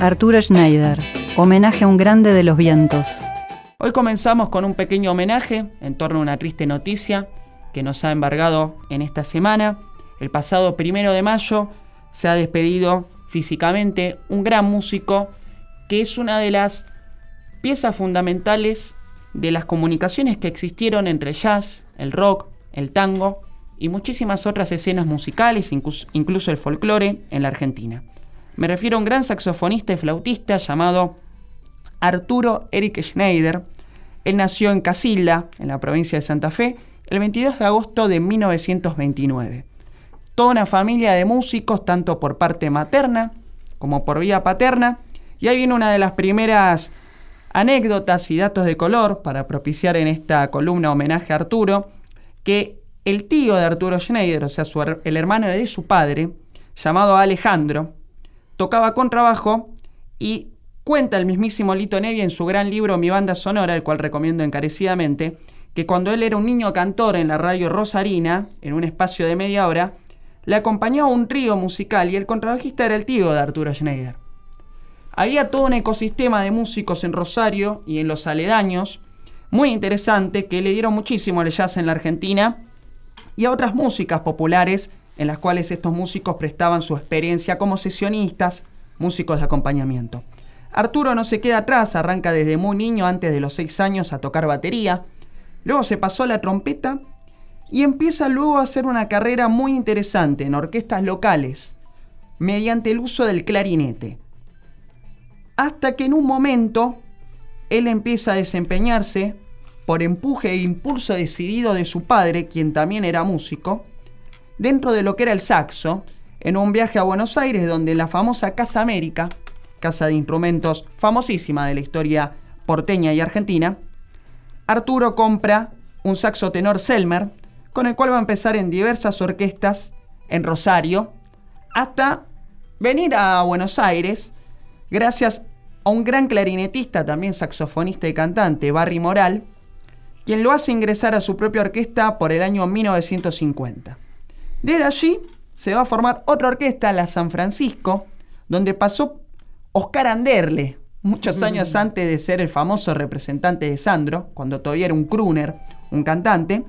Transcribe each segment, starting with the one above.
Arturo Schneider, homenaje a un grande de los vientos. Hoy comenzamos con un pequeño homenaje en torno a una triste noticia que nos ha embargado en esta semana. El pasado primero de mayo se ha despedido físicamente un gran músico que es una de las piezas fundamentales de las comunicaciones que existieron entre el jazz, el rock, el tango y muchísimas otras escenas musicales, incluso el folclore en la Argentina. Me refiero a un gran saxofonista y flautista llamado Arturo Eric Schneider. Él nació en Casilda, en la provincia de Santa Fe, el 22 de agosto de 1929. Toda una familia de músicos, tanto por parte materna como por vía paterna. Y ahí viene una de las primeras anécdotas y datos de color para propiciar en esta columna homenaje a Arturo, que el tío de Arturo Schneider, o sea, el hermano de su padre, llamado Alejandro, tocaba con trabajo y cuenta el mismísimo Lito Nevi en su gran libro Mi banda sonora, el cual recomiendo encarecidamente, que cuando él era un niño cantor en la radio Rosarina, en un espacio de media hora, le acompañó un trío musical y el contrabajista era el tío de Arturo Schneider. Había todo un ecosistema de músicos en Rosario y en los aledaños, muy interesante, que le dieron muchísimo al jazz en la Argentina y a otras músicas populares en las cuales estos músicos prestaban su experiencia como sesionistas, músicos de acompañamiento. Arturo no se queda atrás, arranca desde muy niño, antes de los 6 años, a tocar batería, luego se pasó a la trompeta y empieza luego a hacer una carrera muy interesante en orquestas locales, mediante el uso del clarinete. Hasta que en un momento él empieza a desempeñarse por empuje e impulso decidido de su padre, quien también era músico, dentro de lo que era el saxo, en un viaje a Buenos Aires donde la famosa Casa América, casa de instrumentos famosísima de la historia porteña y argentina, Arturo compra un saxo tenor Selmer, con el cual va a empezar en diversas orquestas en Rosario, hasta venir a Buenos Aires, gracias a un gran clarinetista, también saxofonista y cantante, Barry Moral, quien lo hace ingresar a su propia orquesta por el año 1950. Desde allí se va a formar otra orquesta, la San Francisco, donde pasó Oscar Anderle, muchos años antes de ser el famoso representante de Sandro, cuando todavía era un crooner, un cantante.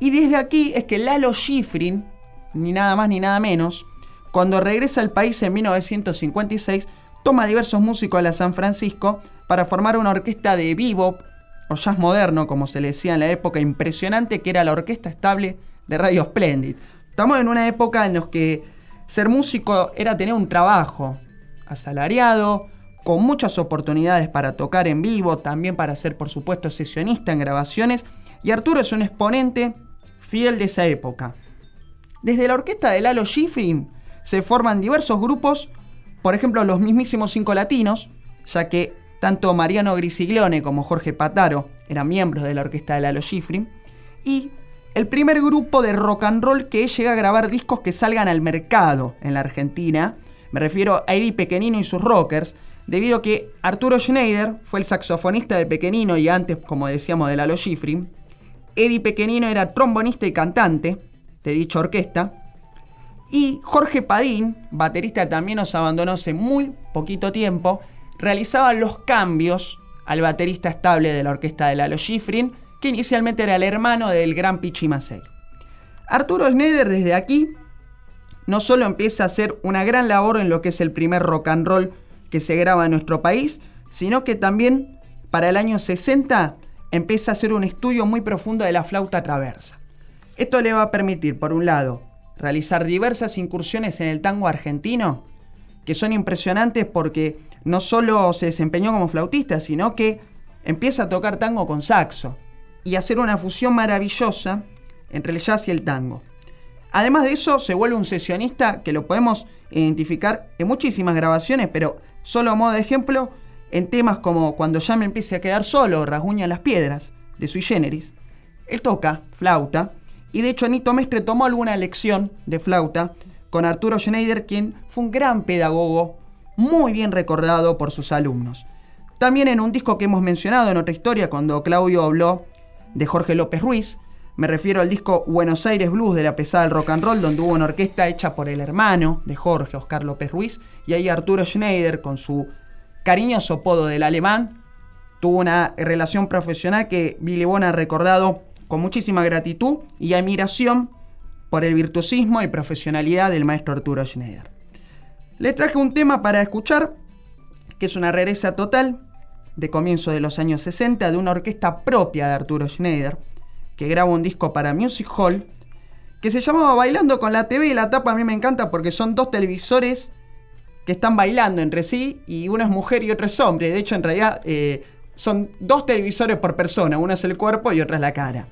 Y desde aquí es que Lalo Schifrin, ni nada más ni nada menos, cuando regresa al país en 1956, toma diversos músicos a la San Francisco para formar una orquesta de bebop o jazz moderno, como se le decía en la época impresionante, que era la orquesta estable de Radio Splendid. Estamos en una época en la que ser músico era tener un trabajo asalariado, con muchas oportunidades para tocar en vivo, también para ser, por supuesto, sesionista en grabaciones, y Arturo es un exponente fiel de esa época. Desde la orquesta de Lalo Schifrin se forman diversos grupos, por ejemplo, los mismísimos Cinco Latinos, ya que tanto Mariano Grisiglione como Jorge Pataro eran miembros de la orquesta de Lalo Schifrin, y el primer grupo de rock and roll que llega a grabar discos que salgan al mercado en la Argentina. Me refiero a Eddie Pequenino y sus rockers, debido a que Arturo Schneider fue el saxofonista de Pequenino y antes, como decíamos, de Lalo Schifrin. Eddie Pequenino era trombonista y cantante de dicha orquesta. Y Jorge Padín, baterista también nos abandonó hace muy poquito tiempo, realizaba los cambios al baterista estable de la orquesta de Lalo Schifrin inicialmente era el hermano del gran Pichi Macei. Arturo Schneider desde aquí no solo empieza a hacer una gran labor en lo que es el primer rock and roll que se graba en nuestro país, sino que también para el año 60 empieza a hacer un estudio muy profundo de la flauta traversa. Esto le va a permitir, por un lado, realizar diversas incursiones en el tango argentino, que son impresionantes porque no solo se desempeñó como flautista, sino que empieza a tocar tango con saxo y hacer una fusión maravillosa entre el jazz y el tango. Además de eso, se vuelve un sesionista que lo podemos identificar en muchísimas grabaciones, pero solo a modo de ejemplo, en temas como Cuando ya me empiece a quedar solo, Rasguña las piedras, de Sui Generis. Él toca flauta, y de hecho Nito Mestre tomó alguna lección de flauta con Arturo Schneider, quien fue un gran pedagogo, muy bien recordado por sus alumnos. También en un disco que hemos mencionado en otra historia, cuando Claudio habló de Jorge López Ruiz, Me refiero al disco Buenos Aires Blues de la pesada del rock and roll, donde hubo una orquesta hecha por el hermano de Jorge, Oscar López Ruiz, y ahí Arturo Schneider, con su cariñoso apodo del alemán, tuvo una relación profesional que Billy Bon ha recordado con muchísima gratitud y admiración por el virtuosismo y profesionalidad del maestro Arturo Schneider. Le traje un tema para escuchar, que es una rareza total, de comienzo de los años 60, de una orquesta propia de Arturo Schneider, que graba un disco para Music Hall, que se llamaba Bailando con la TV y la tapa a mí me encanta porque son dos televisores que están bailando entre sí y uno es mujer y otro es hombre. De hecho, en realidad eh, son dos televisores por persona, uno es el cuerpo y otro es la cara.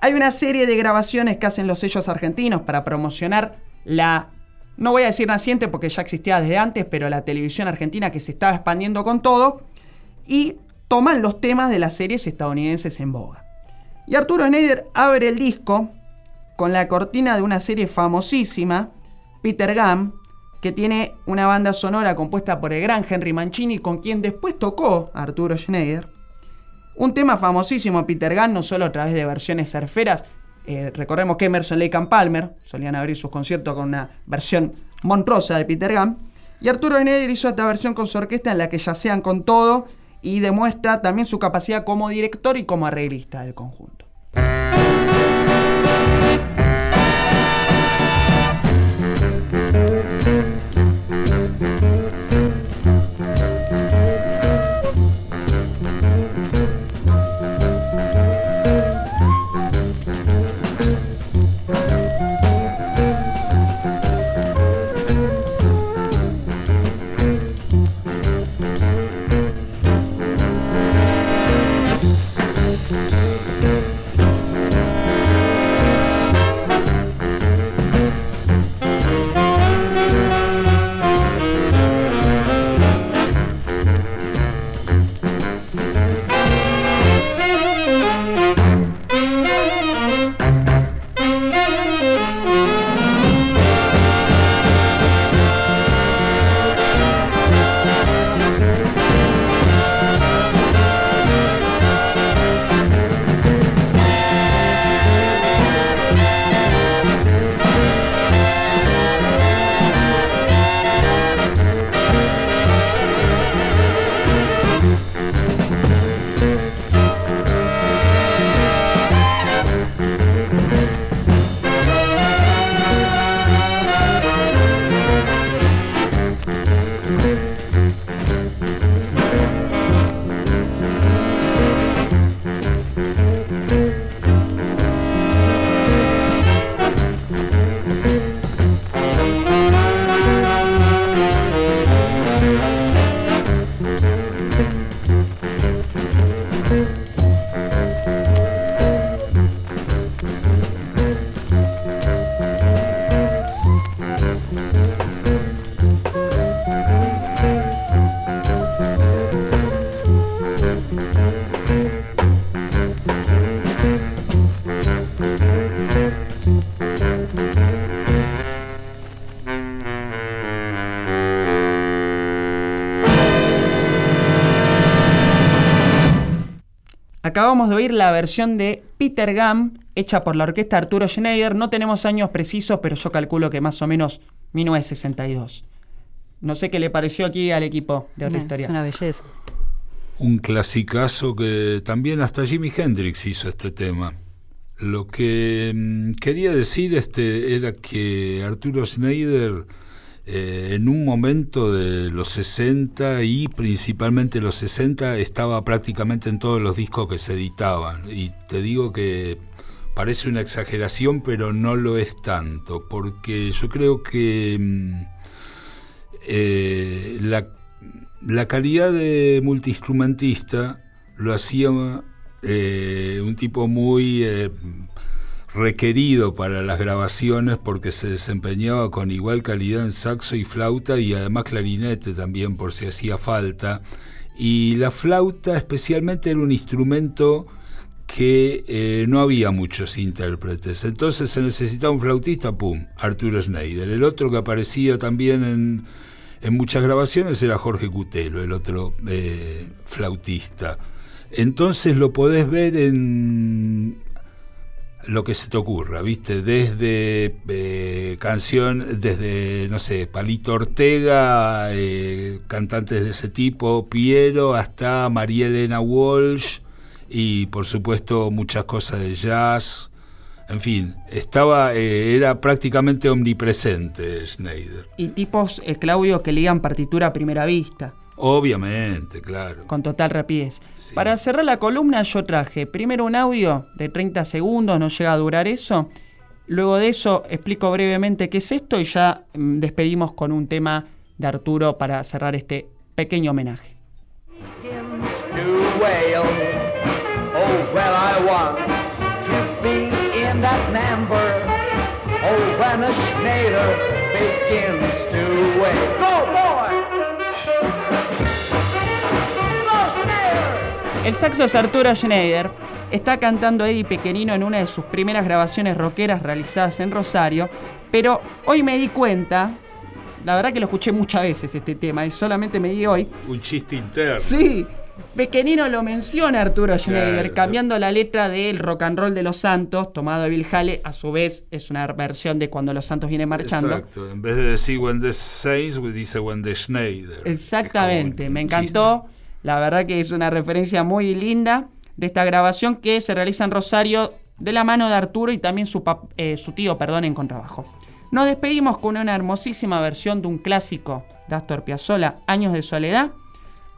Hay una serie de grabaciones que hacen los sellos argentinos para promocionar la, no voy a decir naciente porque ya existía desde antes, pero la televisión argentina que se estaba expandiendo con todo, y toman los temas de las series estadounidenses en boga. Y Arturo Schneider abre el disco con la cortina de una serie famosísima, Peter Gunn, que tiene una banda sonora compuesta por el gran Henry Mancini, con quien después tocó Arturo Schneider. Un tema famosísimo, Peter Gunn, no solo a través de versiones surferas. Eh, recordemos que Emerson Lake and Palmer solían abrir sus conciertos con una versión monstruosa de Peter Gunn. Y Arturo Schneider hizo esta versión con su orquesta en la que yacean con todo y demuestra también su capacidad como director y como arreglista del conjunto. Acabamos de oír la versión de Peter Gunn, hecha por la orquesta Arturo Schneider. No tenemos años precisos, pero yo calculo que más o menos 1962. No sé qué le pareció aquí al equipo de otra historia. Es una belleza. Un clasicazo que también hasta Jimi Hendrix hizo este tema. Lo que mm, quería decir este era que Arturo Schneider eh, en un momento de los 60 y principalmente los 60 estaba prácticamente en todos los discos que se editaban. Y te digo que parece una exageración, pero no lo es tanto, porque yo creo que mm, eh, la, calidad de multiinstrumentista lo hacía eh, un tipo muy requerido para las grabaciones porque se desempeñaba con igual calidad en saxo y flauta y además clarinete también por si hacía falta. Y la flauta especialmente era un instrumento que eh, no había muchos intérpretes. Entonces se necesitaba un flautista, ¡pum! Arturo Schneider. El otro que aparecía también en, en muchas grabaciones era Jorge Cutelo, el otro eh, flautista. Entonces lo podés ver en lo que se te ocurra, ¿viste? Desde eh, canción, desde, no sé, Palito Ortega, eh, cantantes de ese tipo, Piero, hasta María Elena Walsh y por supuesto muchas cosas de jazz. En fin, estaba, eh, era prácticamente omnipresente Schneider. Y tipos, Claudio, que leían partitura a primera vista. Obviamente, claro. Con total rapidez. Para cerrar la columna yo traje primero un audio de 30 segundos, no llega a durar eso. Luego de eso explico brevemente qué es esto y ya mm, despedimos con un tema de Arturo para cerrar este pequeño homenaje. El saxo es Arturo Schneider. Está cantando Eddie Pequenino en una de sus primeras grabaciones rockeras realizadas en Rosario, pero hoy me di cuenta, la verdad que lo escuché muchas veces este tema y solamente me di hoy. Un chiste interno. Sí, Pequenino lo menciona Arturo Schneider, cambiando la letra del rock and roll de los Santos, tomado de Bill Haley, a su vez es una versión de cuando los Santos vienen marchando. Exacto, en vez de decir When the Saints, dice When the Schneider. Exactamente, me encantó. La verdad que es una referencia muy linda de esta grabación que se realiza en Rosario de la mano de Arturo y también su, eh, su tío, perdón, en contrabajo. Nos despedimos con una hermosísima versión de un clásico de Astor Piazzolla, Años de Soledad,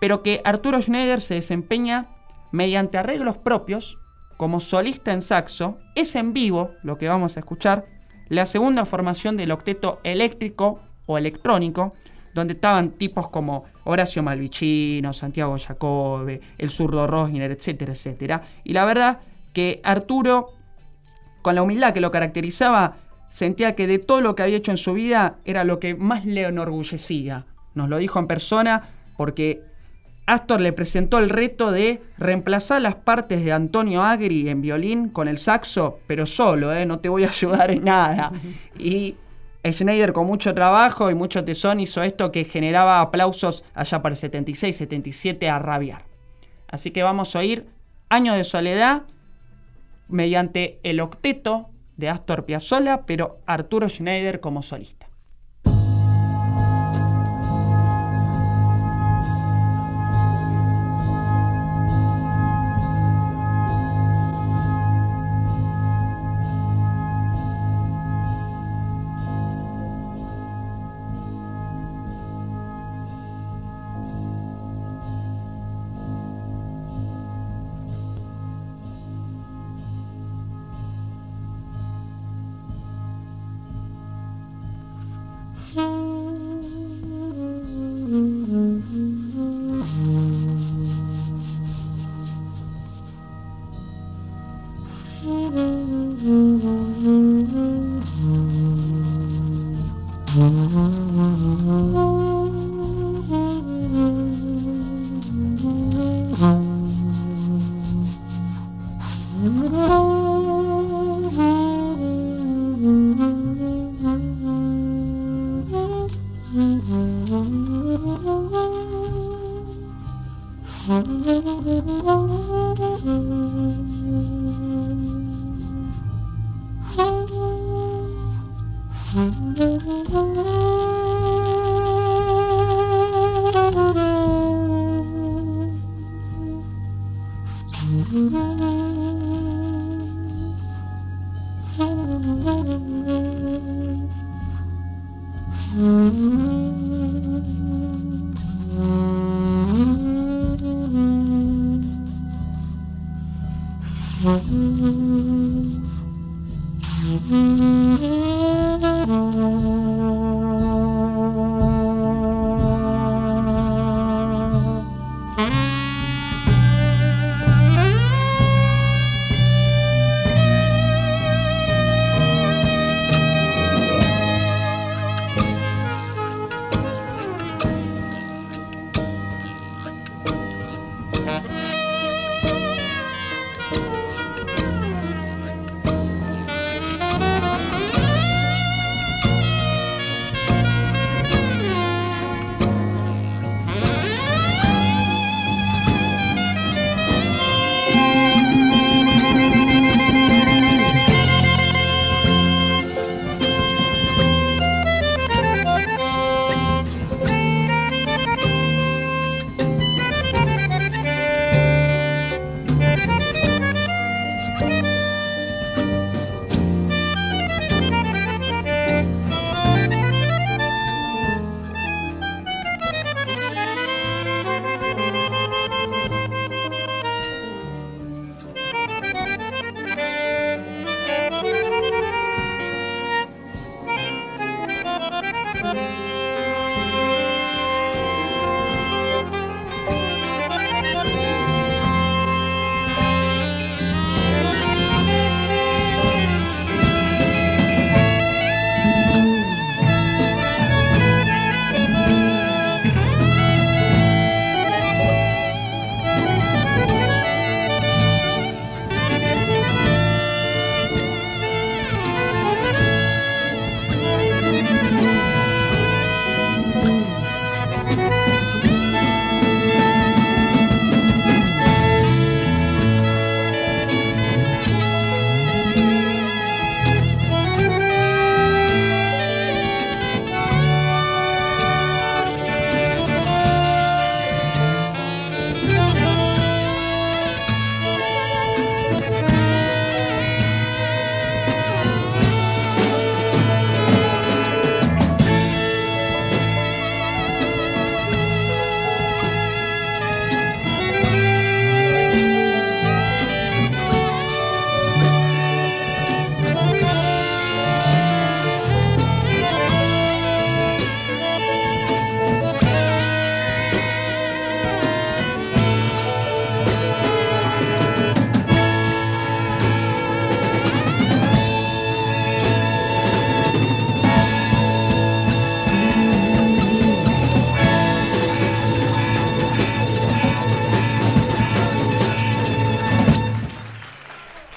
pero que Arturo Schneider se desempeña mediante arreglos propios como solista en saxo. Es en vivo lo que vamos a escuchar, la segunda formación del octeto eléctrico o electrónico, donde estaban tipos como Horacio Malvicino, Santiago Jacobe, el zurdo Rosner, etcétera, etcétera. Y la verdad que Arturo, con la humildad que lo caracterizaba, sentía que de todo lo que había hecho en su vida era lo que más le enorgullecía. Nos lo dijo en persona porque Astor le presentó el reto de reemplazar las partes de Antonio Agri en violín con el saxo, pero solo, ¿eh? no te voy a ayudar en nada. Y Schneider con mucho trabajo y mucho tesón hizo esto que generaba aplausos allá para el 76, 77 a rabiar. Así que vamos a oír Año de Soledad mediante el octeto de Astor Piazzolla, pero Arturo Schneider como solista.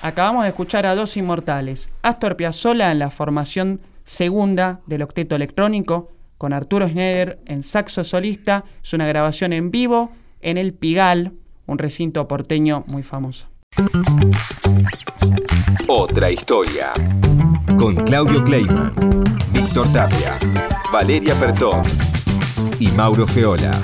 Acabamos de escuchar a dos inmortales. Astor Piazzolla en la formación segunda del octeto electrónico, con Arturo Schneider en saxo solista. Es una grabación en vivo en el Pigal, un recinto porteño muy famoso. Otra historia. Con Claudio Kleiman, Víctor Tapia, Valeria Pertón y Mauro Feola.